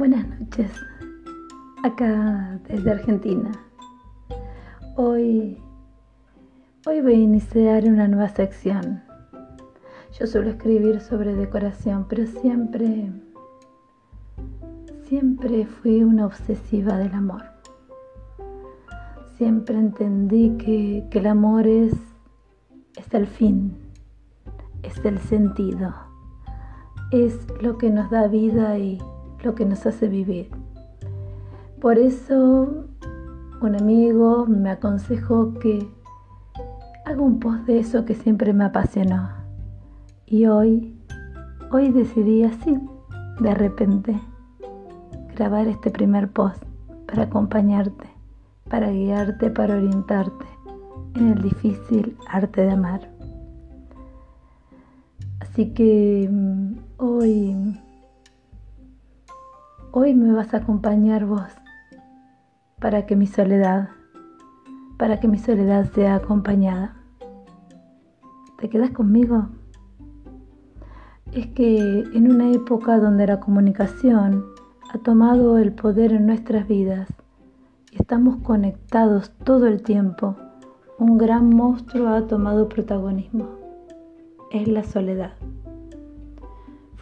Buenas noches, acá desde Argentina. Hoy, hoy voy a iniciar una nueva sección. Yo suelo escribir sobre decoración, pero siempre, siempre fui una obsesiva del amor. Siempre entendí que, que el amor es, es el fin, es el sentido, es lo que nos da vida y lo que nos hace vivir. Por eso un amigo me aconsejó que haga un post de eso que siempre me apasionó. Y hoy, hoy decidí así, de repente, grabar este primer post para acompañarte, para guiarte, para orientarte en el difícil arte de amar. Así que mm, hoy Hoy me vas a acompañar vos para que mi soledad, para que mi soledad sea acompañada. ¿Te quedas conmigo? Es que en una época donde la comunicación ha tomado el poder en nuestras vidas y estamos conectados todo el tiempo, un gran monstruo ha tomado protagonismo. Es la soledad.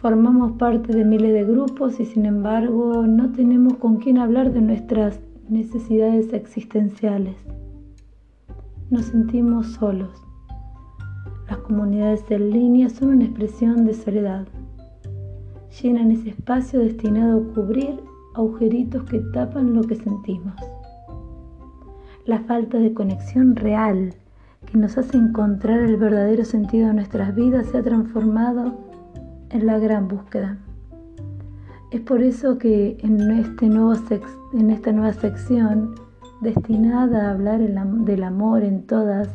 Formamos parte de miles de grupos y sin embargo no tenemos con quién hablar de nuestras necesidades existenciales. Nos sentimos solos. Las comunidades en línea son una expresión de soledad. Llenan ese espacio destinado a cubrir agujeritos que tapan lo que sentimos. La falta de conexión real que nos hace encontrar el verdadero sentido de nuestras vidas se ha transformado en la gran búsqueda. Es por eso que en, este nuevo en esta nueva sección, destinada a hablar del amor en todas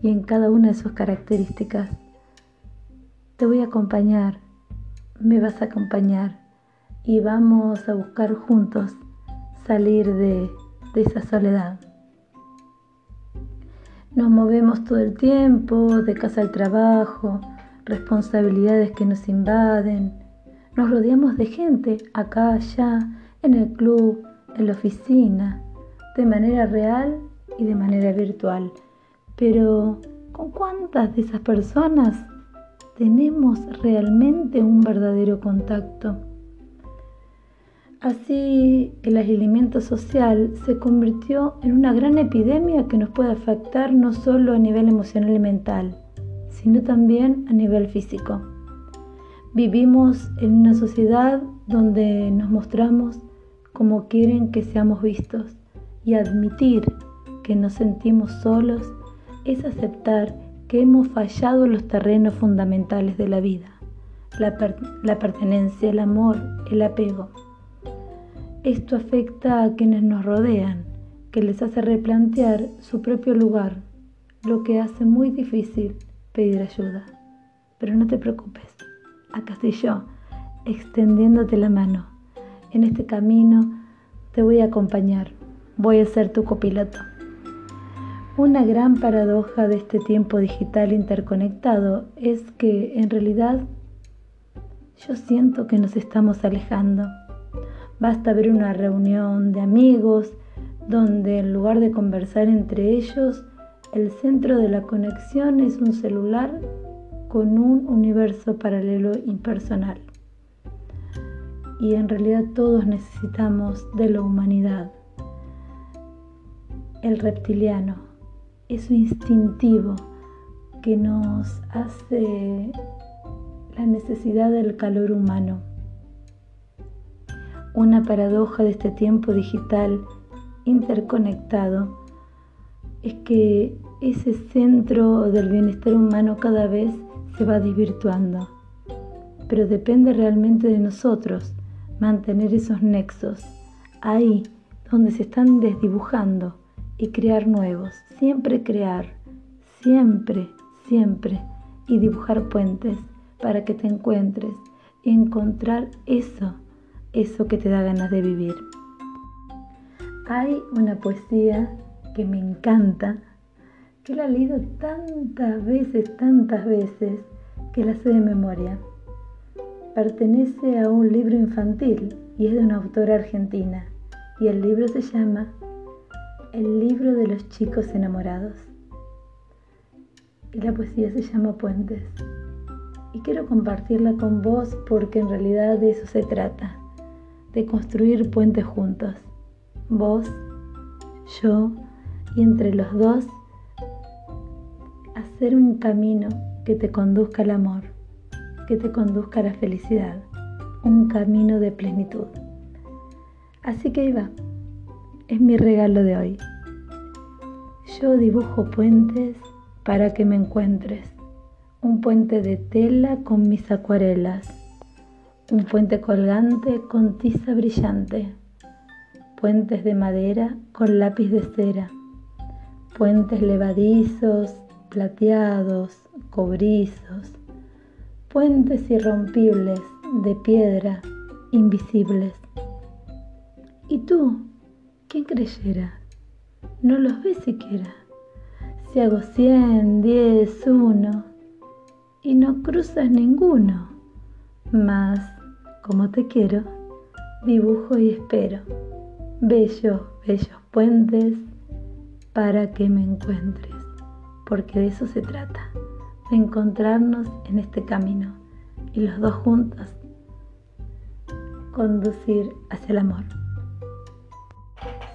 y en cada una de sus características, te voy a acompañar, me vas a acompañar y vamos a buscar juntos salir de, de esa soledad. Nos movemos todo el tiempo, de casa al trabajo, responsabilidades que nos invaden. Nos rodeamos de gente acá, allá, en el club, en la oficina, de manera real y de manera virtual. Pero, ¿con cuántas de esas personas tenemos realmente un verdadero contacto? Así, el aislamiento social se convirtió en una gran epidemia que nos puede afectar no solo a nivel emocional y mental, sino también a nivel físico. Vivimos en una sociedad donde nos mostramos como quieren que seamos vistos y admitir que nos sentimos solos es aceptar que hemos fallado en los terrenos fundamentales de la vida, la, la pertenencia, el amor, el apego. Esto afecta a quienes nos rodean, que les hace replantear su propio lugar, lo que hace muy difícil pedir ayuda. Pero no te preocupes, acá estoy yo, extendiéndote la mano. En este camino te voy a acompañar, voy a ser tu copiloto. Una gran paradoja de este tiempo digital interconectado es que en realidad yo siento que nos estamos alejando. Basta ver una reunión de amigos donde en lugar de conversar entre ellos, el centro de la conexión es un celular con un universo paralelo impersonal. Y en realidad todos necesitamos de la humanidad. El reptiliano, eso instintivo que nos hace la necesidad del calor humano. Una paradoja de este tiempo digital interconectado es que ese centro del bienestar humano cada vez se va desvirtuando. Pero depende realmente de nosotros mantener esos nexos ahí donde se están desdibujando y crear nuevos. Siempre crear, siempre, siempre. Y dibujar puentes para que te encuentres y encontrar eso, eso que te da ganas de vivir. Hay una poesía que me encanta, que la he leído tantas veces, tantas veces, que la sé de memoria. Pertenece a un libro infantil y es de una autora argentina y el libro se llama El libro de los chicos enamorados. Y la poesía se llama Puentes. Y quiero compartirla con vos porque en realidad de eso se trata, de construir puentes juntos. Vos, yo y entre los dos hacer un camino que te conduzca al amor, que te conduzca a la felicidad, un camino de plenitud. Así que ahí va, es mi regalo de hoy. Yo dibujo puentes para que me encuentres. Un puente de tela con mis acuarelas. Un puente colgante con tiza brillante. Puentes de madera con lápiz de cera. Puentes levadizos, plateados, cobrizos. Puentes irrompibles de piedra, invisibles. ¿Y tú? ¿Quién creyera? No los ves siquiera. Si hago cien, diez, uno, y no cruzas ninguno. Mas, como te quiero, dibujo y espero. Bellos, bellos puentes para que me encuentres, porque de eso se trata, de encontrarnos en este camino y los dos juntos conducir hacia el amor.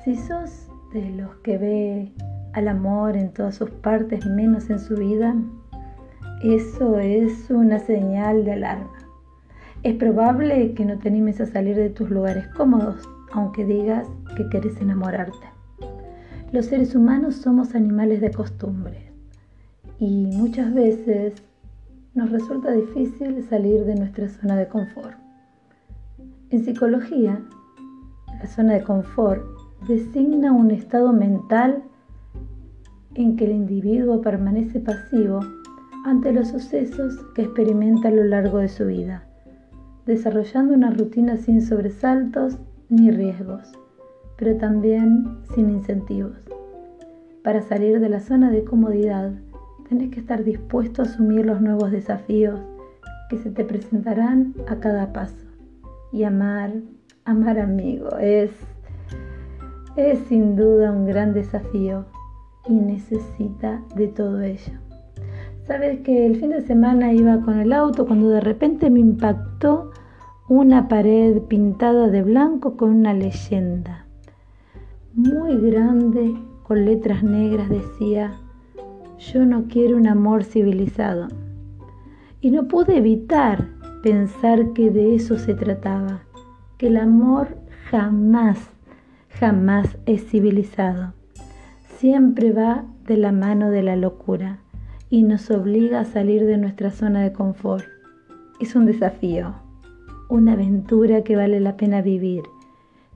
Si sos de los que ve al amor en todas sus partes menos en su vida, eso es una señal de alarma. Es probable que no te animes a salir de tus lugares cómodos, aunque digas que quieres enamorarte. Los seres humanos somos animales de costumbre y muchas veces nos resulta difícil salir de nuestra zona de confort. En psicología, la zona de confort designa un estado mental en que el individuo permanece pasivo ante los sucesos que experimenta a lo largo de su vida, desarrollando una rutina sin sobresaltos ni riesgos, pero también sin incentivos. Para salir de la zona de comodidad, tenés que estar dispuesto a asumir los nuevos desafíos que se te presentarán a cada paso. Y amar, amar amigo, es es sin duda un gran desafío y necesita de todo ello. Sabes que el fin de semana iba con el auto cuando de repente me impactó una pared pintada de blanco con una leyenda muy grande con letras negras decía, yo no quiero un amor civilizado. Y no pude evitar pensar que de eso se trataba, que el amor jamás jamás es civilizado. Siempre va de la mano de la locura y nos obliga a salir de nuestra zona de confort. Es un desafío, una aventura que vale la pena vivir.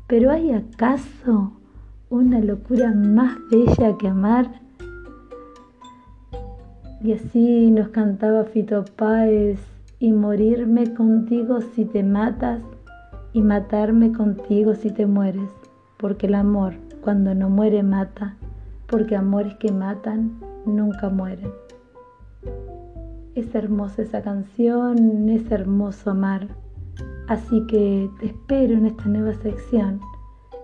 Pero ¿hay acaso una locura más bella que amar? Y así nos cantaba Fito Páez, y morirme contigo si te matas, y matarme contigo si te mueres porque el amor cuando no muere mata, porque amores que matan nunca mueren. Es hermosa esa canción, es hermoso amar, así que te espero en esta nueva sección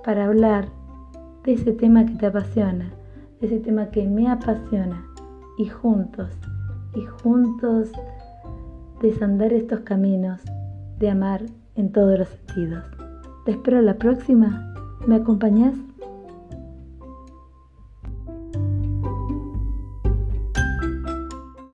para hablar de ese tema que te apasiona, de ese tema que me apasiona y juntos, y juntos desandar estos caminos de amar en todos los sentidos. Te espero la próxima ¿Me acompañas?